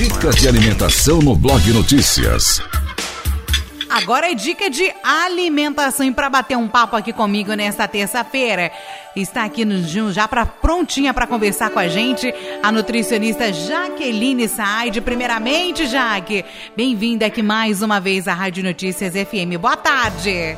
Dicas de alimentação no Blog Notícias. Agora é dica de alimentação e para bater um papo aqui comigo nesta terça-feira, está aqui no já pra, prontinha para conversar com a gente a nutricionista Jaqueline Said. Primeiramente, Jaque, bem-vinda aqui mais uma vez à Rádio Notícias FM. Boa tarde.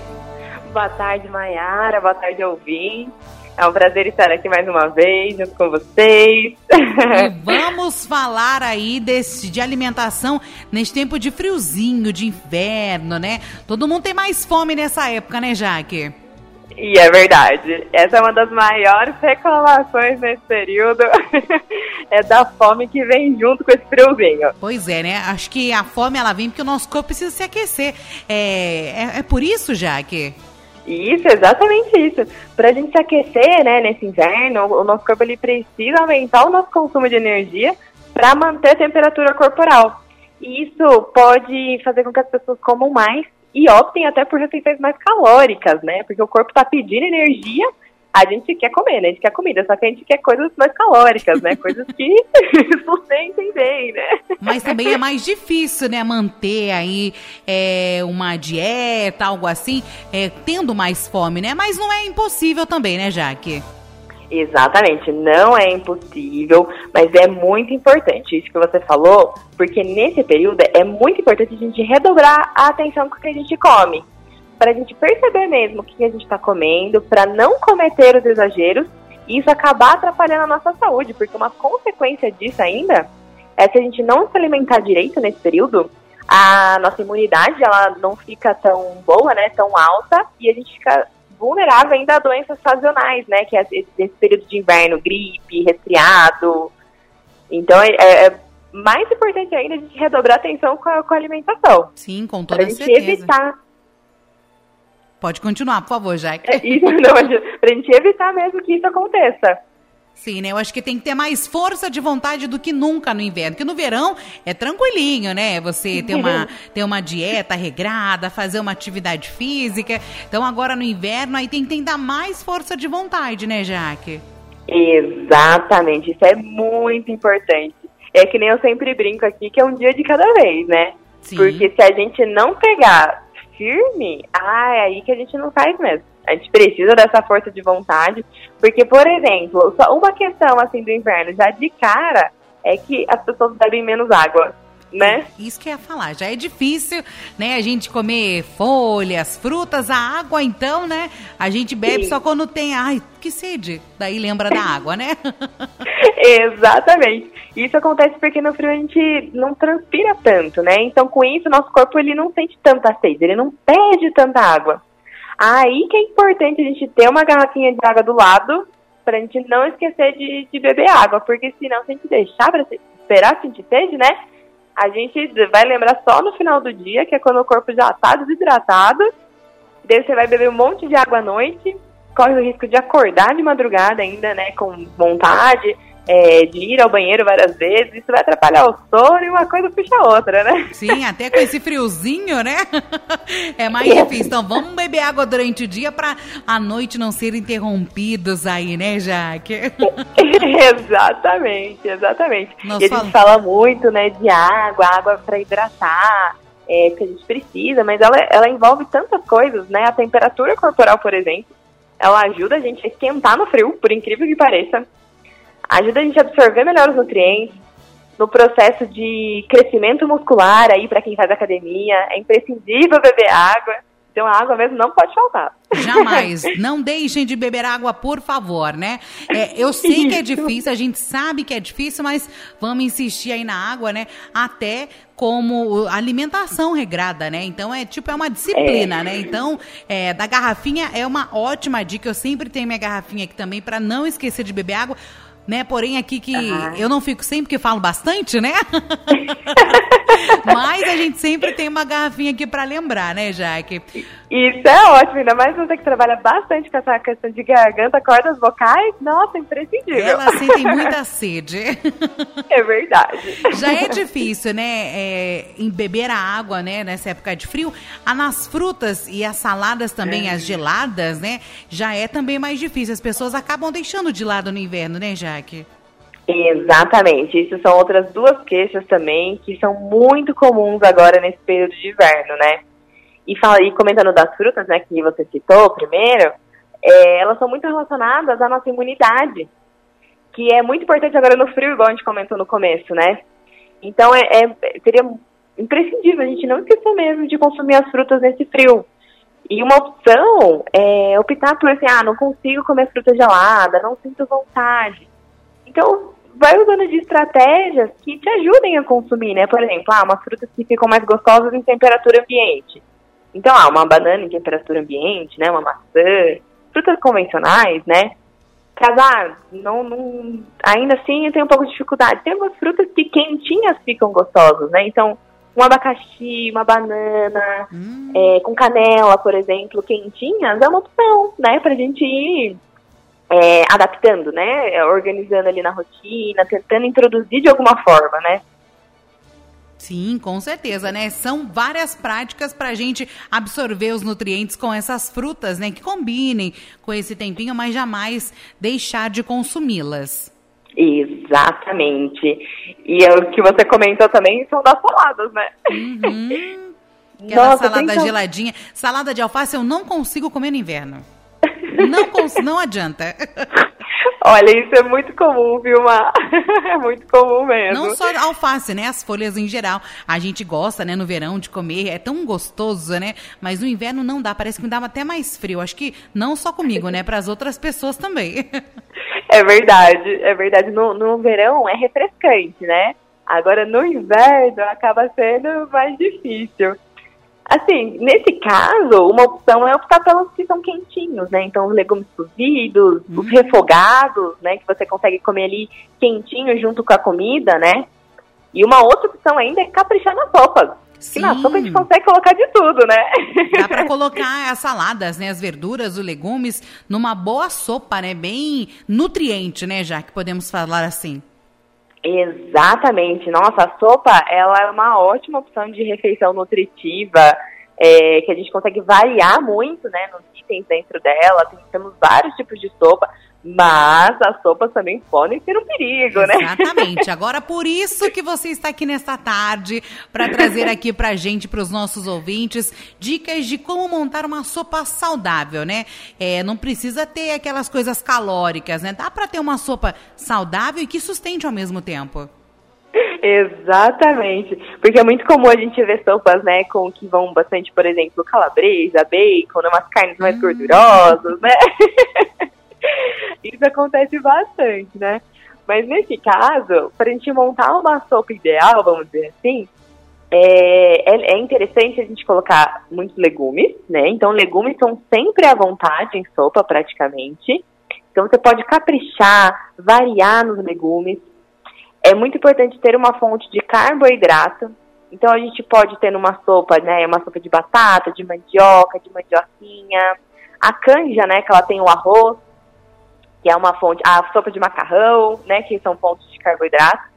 Boa tarde, Mayara. Boa tarde, ouvinte. É um prazer estar aqui mais uma vez junto com vocês. E vamos falar aí desse, de alimentação nesse tempo de friozinho, de inverno, né? Todo mundo tem mais fome nessa época, né, Jaque? E é verdade. Essa é uma das maiores reclamações nesse período. é da fome que vem junto com esse friozinho. Pois é, né? Acho que a fome ela vem porque o nosso corpo precisa se aquecer. É, é, é por isso, Jaque? Isso, exatamente isso. Para a gente se aquecer, né, nesse inverno, o nosso corpo ele precisa aumentar o nosso consumo de energia para manter a temperatura corporal. E isso pode fazer com que as pessoas comam mais e optem até por refeições mais calóricas, né? Porque o corpo está pedindo energia a gente quer comer, né? A gente quer comida, só que a gente quer coisas mais calóricas, né? Coisas que sustentem bem, né? Mas também é mais difícil, né? Manter aí é, uma dieta, algo assim, é, tendo mais fome, né? Mas não é impossível também, né, Jaque? Exatamente, não é impossível, mas é muito importante isso que você falou, porque nesse período é muito importante a gente redobrar a atenção com o que a gente come para a gente perceber mesmo o que a gente está comendo, para não cometer os exageros e isso acabar atrapalhando a nossa saúde, porque uma consequência disso ainda é se a gente não se alimentar direito nesse período, a nossa imunidade ela não fica tão boa, né, tão alta e a gente fica vulnerável ainda a doenças sazonais, né, que é esse período de inverno, gripe, resfriado. Então é, é mais importante ainda a gente redobrar a atenção com a, com a alimentação. Sim, com toda certeza. Para a gente evitar Pode continuar, por favor, Jack. É isso, não, pra gente evitar mesmo que isso aconteça. Sim, né? Eu acho que tem que ter mais força de vontade do que nunca no inverno. Porque no verão é tranquilinho, né? Você ter uma, ter uma dieta regrada, fazer uma atividade física. Então agora no inverno aí tem que dar mais força de vontade, né, Jaque? Exatamente, isso é muito importante. É que nem eu sempre brinco aqui, que é um dia de cada vez, né? Sim. Porque se a gente não pegar firme, ah, é aí que a gente não faz mesmo. A gente precisa dessa força de vontade, porque, por exemplo, só uma questão assim do inverno, já de cara, é que as pessoas bebem menos água né? Isso que eu ia falar. Já é difícil, né, a gente comer folhas, frutas, a água, então, né? A gente bebe Sim. só quando tem, ai, que sede. Daí lembra da água, né? Exatamente. Isso acontece porque no frio a gente não transpira tanto, né? Então, com isso, nosso corpo ele não sente tanta sede, ele não pede tanta água. Aí que é importante a gente ter uma garrafinha de água do lado pra gente não esquecer de, de beber água, porque senão, se a gente deixar pra esperar sentir sede, né? A gente vai lembrar só no final do dia, que é quando o corpo já está desidratado. Daí você vai beber um monte de água à noite, corre o risco de acordar de madrugada ainda, né, com vontade é, de ir ao banheiro várias vezes, isso vai atrapalhar o sono e uma coisa puxa a outra, né? Sim, até com esse friozinho, né? É mais difícil. Então vamos beber água durante o dia para a noite não ser interrompidos aí, né, Jaque? exatamente, exatamente. Nós e a gente fala muito, né, de água, água para hidratar. É, que a gente precisa, mas ela, ela envolve tantas coisas, né? A temperatura corporal, por exemplo, ela ajuda a gente a esquentar no frio, por incrível que pareça ajuda a gente a absorver melhor os nutrientes, no processo de crescimento muscular aí para quem faz academia, é imprescindível beber água. Então a água mesmo não pode faltar. Jamais. Não deixem de beber água, por favor, né? É, eu sei que é difícil, a gente sabe que é difícil, mas vamos insistir aí na água, né? Até como alimentação regrada, né? Então é tipo é uma disciplina, é. né? Então é, da garrafinha é uma ótima dica. Eu sempre tenho minha garrafinha aqui também para não esquecer de beber água né? Porém, aqui que uhum. eu não fico sempre que falo bastante, né? Mas a gente sempre tem uma garrafinha aqui para lembrar, né, Jaque? Isso é ótimo, ainda mais você que trabalha bastante com essa questão de garganta, cordas vocais. Nossa, imprescindível. Ela sentem muita sede. É verdade. Já é difícil, né, é, em beber a água, né, nessa época de frio. Ah, nas frutas e as saladas também, é. as geladas, né, já é também mais difícil. As pessoas acabam deixando de lado no inverno, né, Jaque? Exatamente. Isso são outras duas queixas também que são muito comuns agora nesse período de inverno, né? E, fala, e comentando das frutas, né, que você citou primeiro, é, elas são muito relacionadas à nossa imunidade, que é muito importante agora no frio, igual a gente comentou no começo, né? Então, é, é, seria imprescindível a gente não esquecer mesmo de consumir as frutas nesse frio. E uma opção é optar por assim, ah, não consigo comer fruta gelada, não sinto vontade. Então, vai usando de estratégias que te ajudem a consumir, né? Por exemplo, ah, umas frutas que ficam mais gostosas em temperatura ambiente. Então, ah, uma banana em temperatura ambiente, né? Uma maçã, frutas convencionais, né? Casar, não, não, ainda assim eu tenho um pouco de dificuldade. Tem algumas frutas que quentinhas ficam gostosas, né? Então, um abacaxi, uma banana, hum. é, com canela, por exemplo, quentinhas, é uma opção, né? Pra gente ir é, adaptando, né? Organizando ali na rotina, tentando introduzir de alguma forma, né? Sim, com certeza, né? São várias práticas para a gente absorver os nutrientes com essas frutas, né? Que combinem com esse tempinho, mas jamais deixar de consumi-las. Exatamente. E é o que você comentou também são das saladas, né? Uhum. Aquela Nossa, salada geladinha. Salada de alface eu não consigo comer no inverno. Não, não adianta. Olha, isso é muito comum, viu, Má? É muito comum mesmo. Não só alface, né? As folhas em geral. A gente gosta, né, no verão de comer, é tão gostoso, né? Mas no inverno não dá, parece que me dá até mais frio. Acho que não só comigo, né? Para as outras pessoas também. É verdade, é verdade. No, no verão é refrescante, né? Agora no inverno acaba sendo mais difícil. Assim, nesse caso, uma opção é optar pelos que são quentinhos, né? Então, os legumes cozidos, hum. os refogados, né? Que você consegue comer ali quentinho junto com a comida, né? E uma outra opção ainda é caprichar nas sopas. Sim. na sopa a gente consegue colocar de tudo, né? Dá para colocar as saladas, né? As verduras, os legumes, numa boa sopa, né? Bem nutriente, né? Já que podemos falar assim. Exatamente. Nossa, a sopa ela é uma ótima opção de refeição nutritiva, é, que a gente consegue variar muito, né, nos itens dentro dela. Tem, temos vários tipos de sopa. Mas as sopas também podem ser um perigo, né? Exatamente. Agora, por isso que você está aqui nesta tarde, para trazer aqui pra gente, para os nossos ouvintes, dicas de como montar uma sopa saudável, né? É, não precisa ter aquelas coisas calóricas, né? Dá para ter uma sopa saudável e que sustente ao mesmo tempo. Exatamente. Porque é muito comum a gente ver sopas, né, com que vão bastante, por exemplo, calabresa, bacon, né, umas carnes mais hum. gordurosas, né? Isso acontece bastante, né? Mas nesse caso, para a gente montar uma sopa ideal, vamos dizer assim, é, é, é, interessante a gente colocar muitos legumes, né? Então, legumes são sempre à vontade em sopa, praticamente. Então, você pode caprichar, variar nos legumes. É muito importante ter uma fonte de carboidrato. Então, a gente pode ter numa sopa, né? Uma sopa de batata, de mandioca, de mandioquinha. A canja, né? Que ela tem o arroz que é uma fonte, a sopa de macarrão, né, que são fontes de carboidrato.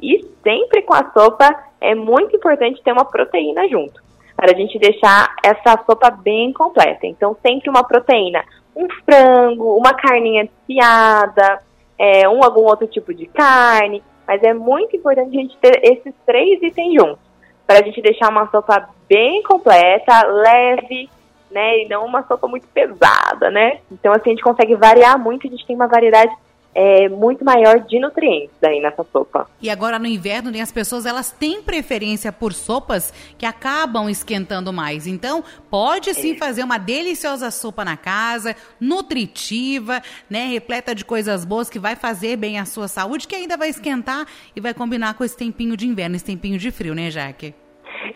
E sempre com a sopa é muito importante ter uma proteína junto, para a gente deixar essa sopa bem completa. Então, sempre uma proteína, um frango, uma carninha desfiada, é, um algum outro tipo de carne, mas é muito importante a gente ter esses três itens juntos, para a gente deixar uma sopa bem completa, leve, né? E não uma sopa muito pesada, né? Então, assim, a gente consegue variar muito, a gente tem uma variedade é, muito maior de nutrientes aí nessa sopa. E agora no inverno, né, as pessoas elas têm preferência por sopas que acabam esquentando mais. Então, pode sim é. fazer uma deliciosa sopa na casa, nutritiva, né, repleta de coisas boas que vai fazer bem à sua saúde, que ainda vai esquentar e vai combinar com esse tempinho de inverno, esse tempinho de frio, né, Jaque?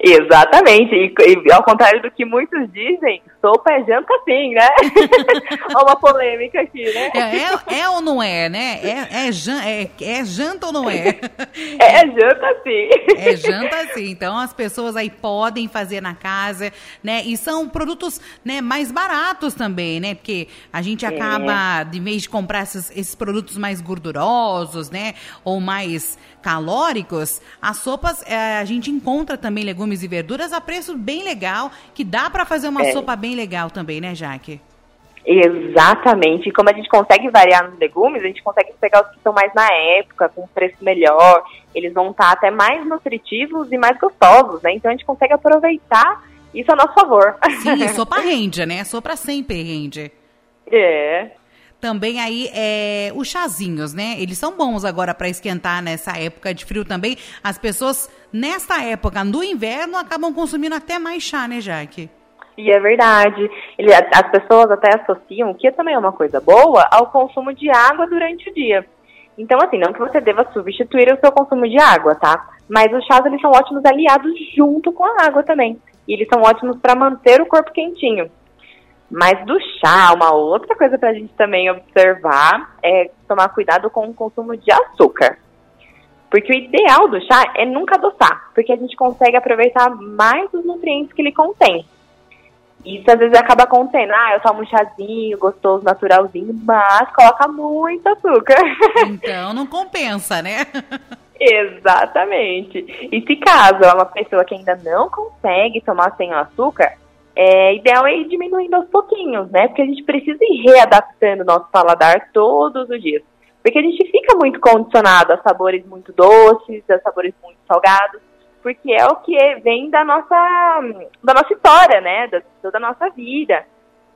Exatamente, e, e, ao contrário do que muitos dizem, sopa é janta sim, né? Olha uma polêmica aqui, né? É, é, é, ou não é, né? É, é, jan, é, é janta ou não é? É, é janta sim. É janta sim. Então as pessoas aí podem fazer na casa, né? E são produtos né, mais baratos também, né? Porque a gente é. acaba, de vez de comprar esses, esses produtos mais gordurosos, né? Ou mais calóricos, as sopas é, a gente encontra também legumes e verduras a preço bem legal, que dá para fazer uma é. sopa bem legal também, né, Jaque? Exatamente. E como a gente consegue variar nos legumes, a gente consegue pegar os que estão mais na época, com preço melhor. Eles vão estar até mais nutritivos e mais gostosos, né? Então a gente consegue aproveitar isso a nosso favor. Sim, sopa rende, né? Sopa sempre rende. É. Também aí é, os chazinhos, né? Eles são bons agora para esquentar nessa época de frio também. As pessoas, nesta época, no inverno, acabam consumindo até mais chá, né, Jaque? E é verdade. Ele, as pessoas até associam, que também é uma coisa boa, ao consumo de água durante o dia. Então, assim, não que você deva substituir o seu consumo de água, tá? Mas os chás, eles são ótimos aliados junto com a água também. E eles são ótimos para manter o corpo quentinho. Mas do chá, uma outra coisa para a gente também observar é tomar cuidado com o consumo de açúcar. Porque o ideal do chá é nunca adoçar, porque a gente consegue aproveitar mais os nutrientes que ele contém. Isso às vezes acaba acontecendo. Ah, eu tomo um chazinho gostoso, naturalzinho, mas coloca muito açúcar. Então não compensa, né? Exatamente. E se caso é uma pessoa que ainda não consegue tomar sem açúcar, é ideal é ir diminuindo aos pouquinhos, né? Porque a gente precisa ir readaptando o nosso paladar todos os dias. Porque a gente fica muito condicionado a sabores muito doces, a sabores muito salgados, porque é o que vem da nossa, da nossa história, né? Da, toda a nossa vida.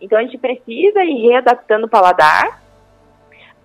Então a gente precisa ir readaptando o paladar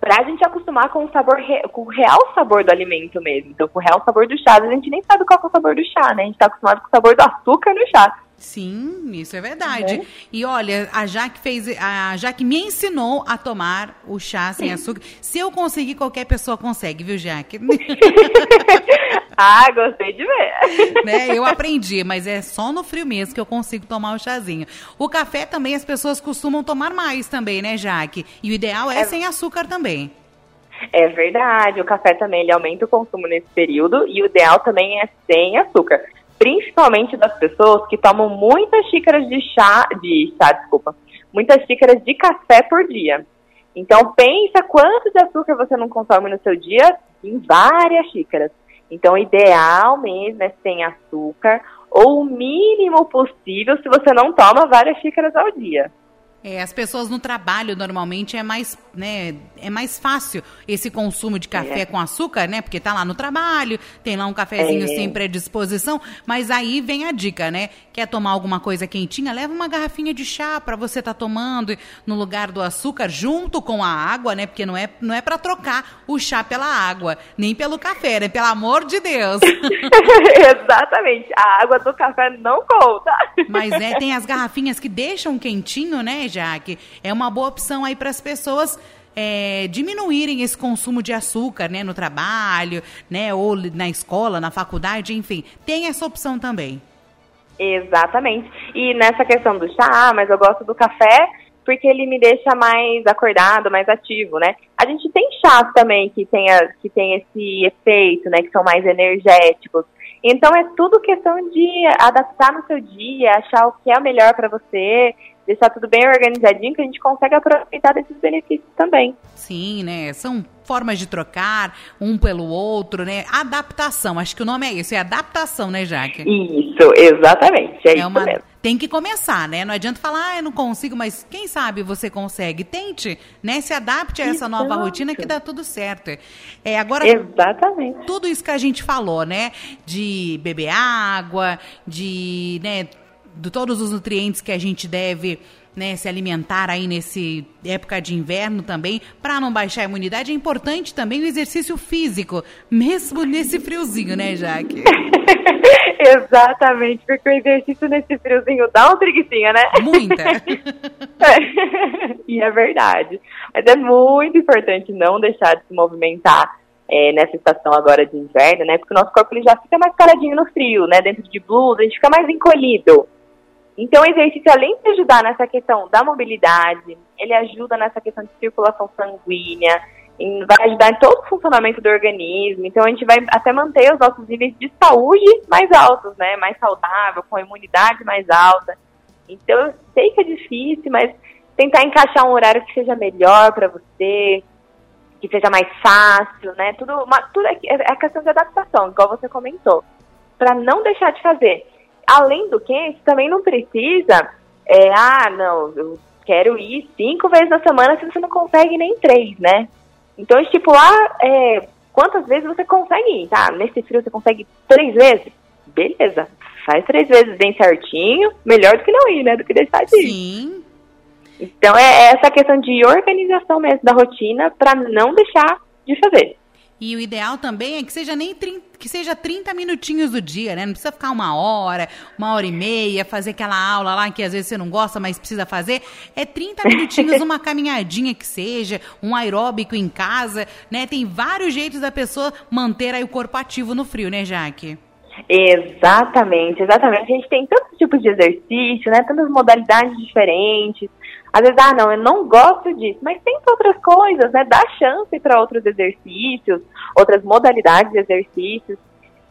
pra gente acostumar com o sabor, com o real sabor do alimento mesmo. Então, com o real sabor do chá, a gente nem sabe qual é o sabor do chá, né? A gente tá acostumado com o sabor do açúcar no chá. Sim, isso é verdade. Uhum. E olha, a Jaque fez, a Jaque me ensinou a tomar o chá sem açúcar. Se eu conseguir, qualquer pessoa consegue, viu, Jaque? ah, gostei de ver. Né? Eu aprendi, mas é só no frio mesmo que eu consigo tomar o chazinho. O café também as pessoas costumam tomar mais também, né, Jaque? E o ideal é, é... sem açúcar também. É verdade, o café também ele aumenta o consumo nesse período e o ideal também é sem açúcar principalmente das pessoas que tomam muitas xícaras de chá, de chá, desculpa, muitas xícaras de café por dia. Então pensa quanto de açúcar você não consome no seu dia em várias xícaras. Então ideal mesmo é sem açúcar ou o mínimo possível se você não toma várias xícaras ao dia. É, as pessoas no trabalho normalmente é mais, né, é mais fácil esse consumo de café é. com açúcar, né? Porque tá lá no trabalho, tem lá um cafezinho é. sem predisposição, mas aí vem a dica, né? Quer tomar alguma coisa quentinha? Leva uma garrafinha de chá para você estar tá tomando no lugar do açúcar junto com a água, né? Porque não é não é para trocar o chá pela água, nem pelo café, né? Pelo amor de Deus. Exatamente. A água do café não conta. Mas né, tem as garrafinhas que deixam quentinho, né? Jaque, é uma boa opção aí para as pessoas é, diminuírem esse consumo de açúcar, né, no trabalho, né, ou na escola, na faculdade, enfim, tem essa opção também. Exatamente. E nessa questão do chá, ah, mas eu gosto do café porque ele me deixa mais acordado, mais ativo, né? A gente tem chás também que tem, a, que tem esse efeito, né, que são mais energéticos. Então é tudo questão de adaptar no seu dia, achar o que é melhor para você deixar tudo bem organizadinho que a gente consegue aproveitar desses benefícios também. Sim, né? São formas de trocar um pelo outro, né? Adaptação, acho que o nome é isso, é adaptação, né, Jaque? Isso, exatamente, é, é isso uma... mesmo. Tem que começar, né? Não adianta falar, ah, eu não consigo, mas quem sabe você consegue. Tente, né? Se adapte a essa Exato. nova rotina que dá tudo certo. É, agora, Exatamente. Tudo isso que a gente falou, né? De beber água, de, né, de todos os nutrientes que a gente deve né, se alimentar aí nesse época de inverno também, para não baixar a imunidade, é importante também o exercício físico, mesmo nesse friozinho, né, Jaque? Exatamente, porque o exercício nesse friozinho dá uma preguiçinha, né? Muita. é. E é verdade. Mas é muito importante não deixar de se movimentar é, nessa estação agora de inverno, né? Porque o nosso corpo ele já fica mais paradinho no frio, né? Dentro de blusa, a gente fica mais encolhido. Então, o exercício, além de ajudar nessa questão da mobilidade, ele ajuda nessa questão de circulação sanguínea, vai ajudar em todo o funcionamento do organismo. Então, a gente vai até manter os nossos níveis de saúde mais altos, né? Mais saudável, com a imunidade mais alta. Então, eu sei que é difícil, mas tentar encaixar um horário que seja melhor para você, que seja mais fácil, né? Tudo, uma, tudo é, é questão de adaptação, igual você comentou. Para não deixar de fazer. Além do que, você também não precisa, é, ah, não, eu quero ir cinco vezes na semana se você não consegue nem três, né? Então, estipular é, quantas vezes você consegue ir, tá? Nesse frio você consegue três vezes? Beleza, faz três vezes bem certinho, melhor do que não ir, né? Do que deixar de ir. Sim. Então, é essa questão de organização mesmo da rotina para não deixar de fazer. E o ideal também é que seja nem 30, que seja 30 minutinhos do dia, né? Não precisa ficar uma hora, uma hora e meia, fazer aquela aula lá que às vezes você não gosta, mas precisa fazer. É 30 minutinhos, uma caminhadinha que seja, um aeróbico em casa, né? Tem vários jeitos da pessoa manter aí o corpo ativo no frio, né, Jaque? Exatamente, exatamente. A gente tem tantos tipos de exercício, né? Tantas modalidades diferentes. Às vezes, ah, não, eu não gosto disso, mas tem outras coisas, né? Dá chance para outros exercícios, outras modalidades de exercícios.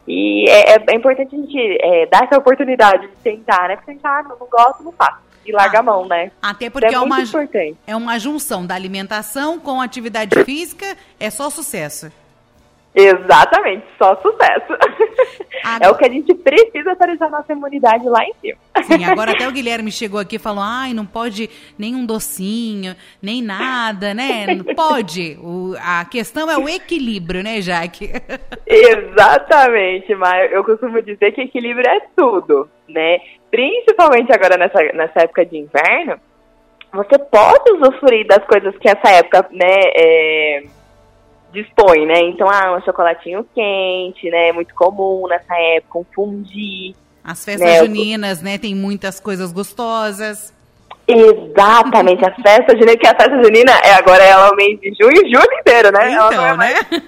E é, é, é importante a gente é, dar essa oportunidade de tentar, né? Porque a gente, ah, não, não gosto, não faço. E larga ah, a mão, né? Até porque é, é, uma, é uma junção da alimentação com atividade física, é só sucesso. Exatamente, só sucesso. Agora... É o que a gente precisa para deixar nossa imunidade lá em cima. Sim, agora até o Guilherme chegou aqui e falou: ai, não pode nenhum docinho, nem nada, né? Não pode. O, a questão é o equilíbrio, né, Jaque? Exatamente, mas eu costumo dizer que equilíbrio é tudo, né? Principalmente agora nessa, nessa época de inverno, você pode usufruir das coisas que essa época, né? É dispõe, né? Então, ah, um chocolatinho quente, né? Muito comum nessa época, um fundi. As festas né? juninas, né? Tem muitas coisas gostosas. Exatamente, a festa junina, que a festa junina é agora ela é o mês de junho e julho inteiro, né? Então, ela não é mais, né?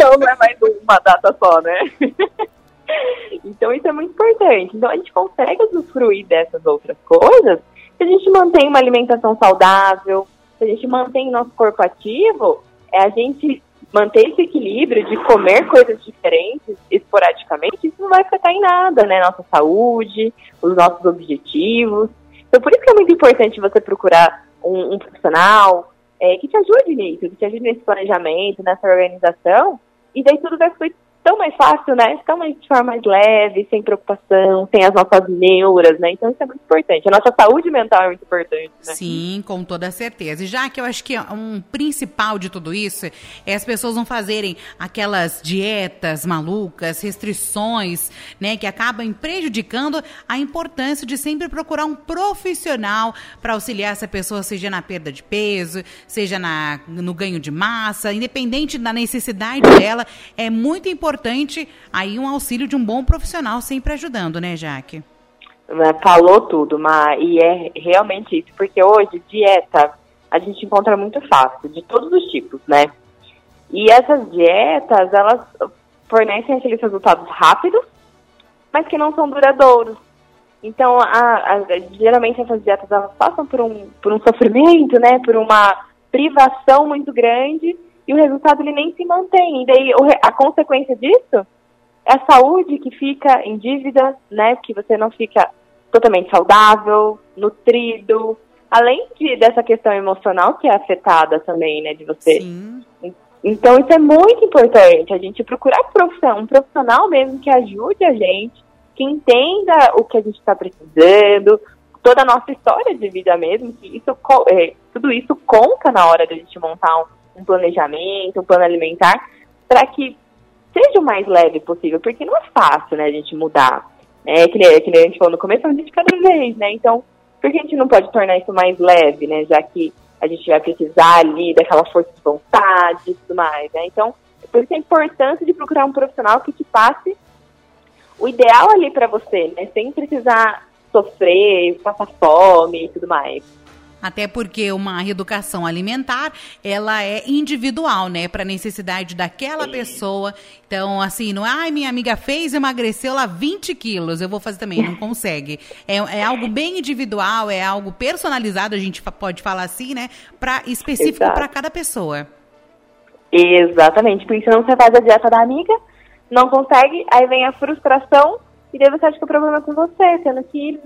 ela não é mais uma data só, né? então isso é muito importante. Então a gente consegue usufruir dessas outras coisas se a gente mantém uma alimentação saudável, se a gente mantém nosso corpo ativo, é a gente manter esse equilíbrio de comer coisas diferentes esporadicamente, isso não vai afetar em nada, né? Nossa saúde, os nossos objetivos. Então, por isso que é muito importante você procurar um, um profissional é, que te ajude nisso, que te ajude nesse planejamento, nessa organização, e daí tudo vai fluir tão mais fácil, né? Tão mais de forma mais leve, sem preocupação, sem as nossas neuras, né? Então isso é muito importante. A nossa saúde mental é muito importante, né? Sim, com toda certeza. E já que eu acho que um principal de tudo isso é as pessoas não fazerem aquelas dietas malucas, restrições, né? Que acabam prejudicando a importância de sempre procurar um profissional para auxiliar essa pessoa, seja na perda de peso, seja na, no ganho de massa, independente da necessidade dela, é muito importante importante aí um auxílio de um bom profissional sempre ajudando, né, Jaque? Falou tudo, mas e é realmente isso, porque hoje dieta a gente encontra muito fácil, de todos os tipos, né? E essas dietas, elas fornecem aqueles resultados rápidos, mas que não são duradouros. Então, a, a, geralmente essas dietas elas passam por um, por um sofrimento, né? Por uma privação muito grande e o resultado ele nem se mantém. E daí a consequência disso é a saúde que fica em dívida, né? Que você não fica totalmente saudável, nutrido, além de, dessa questão emocional que é afetada também, né? De você. Sim. Então isso é muito importante, a gente procurar um profissional mesmo que ajude a gente, que entenda o que a gente está precisando, toda a nossa história de vida mesmo, que isso, é, tudo isso conta na hora de a gente montar um, um planejamento, um plano alimentar, para que seja o mais leve possível, porque não é fácil, né, a gente mudar. É que nem, que nem a gente falou no começo, é dia de cada vez, né? Então, por que a gente não pode tornar isso mais leve, né? Já que a gente vai precisar ali daquela força de vontade e tudo mais, né? Então, por isso a importância de procurar um profissional que te passe o ideal ali para você, né? Sem precisar sofrer, passar fome e tudo mais. Até porque uma reeducação alimentar, ela é individual, né? Para necessidade daquela pessoa. Então, assim, não é, ai, minha amiga fez, emagreceu lá 20 quilos, eu vou fazer também, não consegue. É, é algo bem individual, é algo personalizado, a gente pode falar assim, né? Pra, específico para cada pessoa. Exatamente, porque senão você faz a dieta da amiga, não consegue, aí vem a frustração, e daí você acha que o problema é com você, sendo que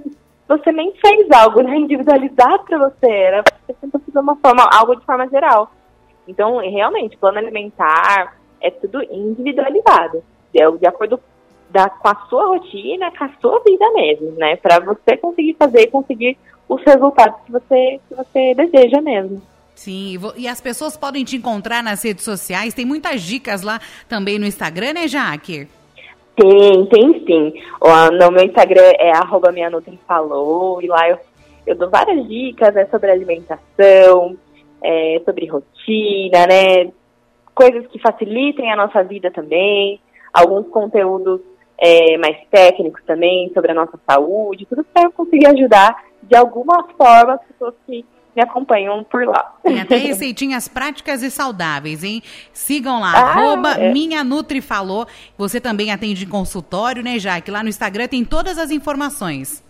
você nem fez algo né, individualizado para você, era você tentou fazer uma forma, algo de forma geral. Então, realmente, plano alimentar é tudo individualizado, é de acordo da, com a sua rotina, com a sua vida mesmo, né? Para você conseguir fazer, conseguir os resultados que você, que você deseja mesmo. Sim, e as pessoas podem te encontrar nas redes sociais, tem muitas dicas lá também no Instagram, né, Jaque? Tem, tem sim. No meu Instagram é arroba falou, e lá eu, eu dou várias dicas né, sobre alimentação, é, sobre rotina, né? Coisas que facilitem a nossa vida também, alguns conteúdos é, mais técnicos também sobre a nossa saúde, tudo para eu conseguir ajudar de alguma forma as pessoas que me acompanham por lá. Tem até receitinhas práticas e saudáveis, hein? Sigam lá, ah, arroba é. Minha Nutri Falou. Você também atende em consultório, né, Jaque? Lá no Instagram tem todas as informações.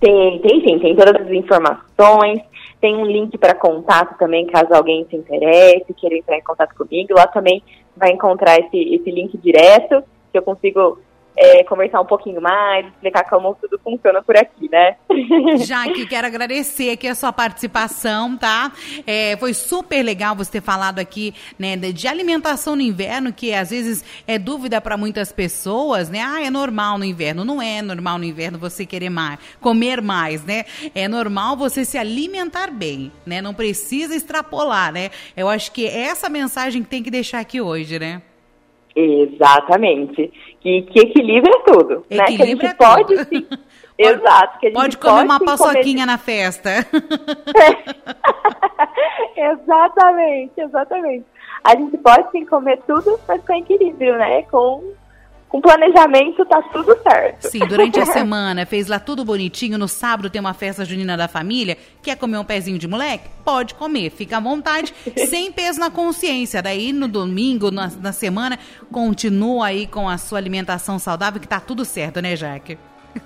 Tem, tem sim, tem todas as informações. Tem um link para contato também, caso alguém se interesse, queira entrar em contato comigo. Lá também vai encontrar esse, esse link direto, que eu consigo é, conversar um pouquinho mais, explicar como tudo funciona por aqui, né? Jaque, quero agradecer aqui a sua participação, tá? É, foi super legal você ter falado aqui, né, de alimentação no inverno, que às vezes é dúvida para muitas pessoas, né? Ah, é normal no inverno. Não é normal no inverno você querer mais, comer mais, né? É normal você se alimentar bem, né? Não precisa extrapolar, né? Eu acho que é essa mensagem que tem que deixar aqui hoje, né? Exatamente. Que, que equilibra tudo. Equilibra né? Que a gente é pode sim. Exato. Que a gente pode comer pode, uma paçoquinha comer... na festa. exatamente, exatamente. A gente pode sim comer tudo, mas com equilíbrio, né? Com com planejamento tá tudo certo. Sim, durante a semana fez lá tudo bonitinho. No sábado tem uma festa junina da família. Quer comer um pezinho de moleque? Pode comer, fica à vontade, sem peso na consciência. Daí no domingo, na, na semana, continua aí com a sua alimentação saudável, que tá tudo certo, né, Jaque?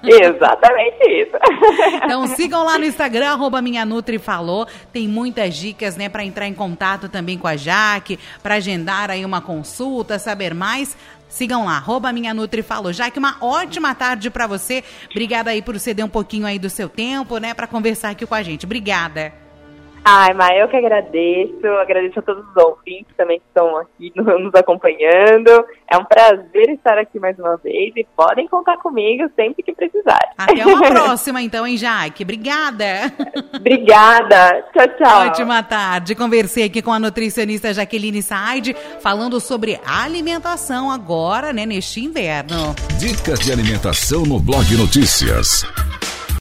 Exatamente isso. Então sigam lá no Instagram, arroba Minha Nutri Falou. Tem muitas dicas, né, para entrar em contato também com a Jaque, para agendar aí uma consulta, saber mais. Sigam lá, arroba Minha Nutri Falou. Jaque, uma ótima tarde para você. Obrigada aí por ceder um pouquinho aí do seu tempo, né, para conversar aqui com a gente. Obrigada. Ai, mas eu que agradeço, agradeço a todos os ouvintes também que estão aqui nos acompanhando. É um prazer estar aqui mais uma vez e podem contar comigo sempre que precisar. Até uma próxima, então, hein, Jaque? Obrigada. Obrigada. Tchau, tchau. Ótima tarde. Conversei aqui com a nutricionista Jaqueline Said, falando sobre alimentação agora, né, neste inverno. Dicas de alimentação no Blog Notícias.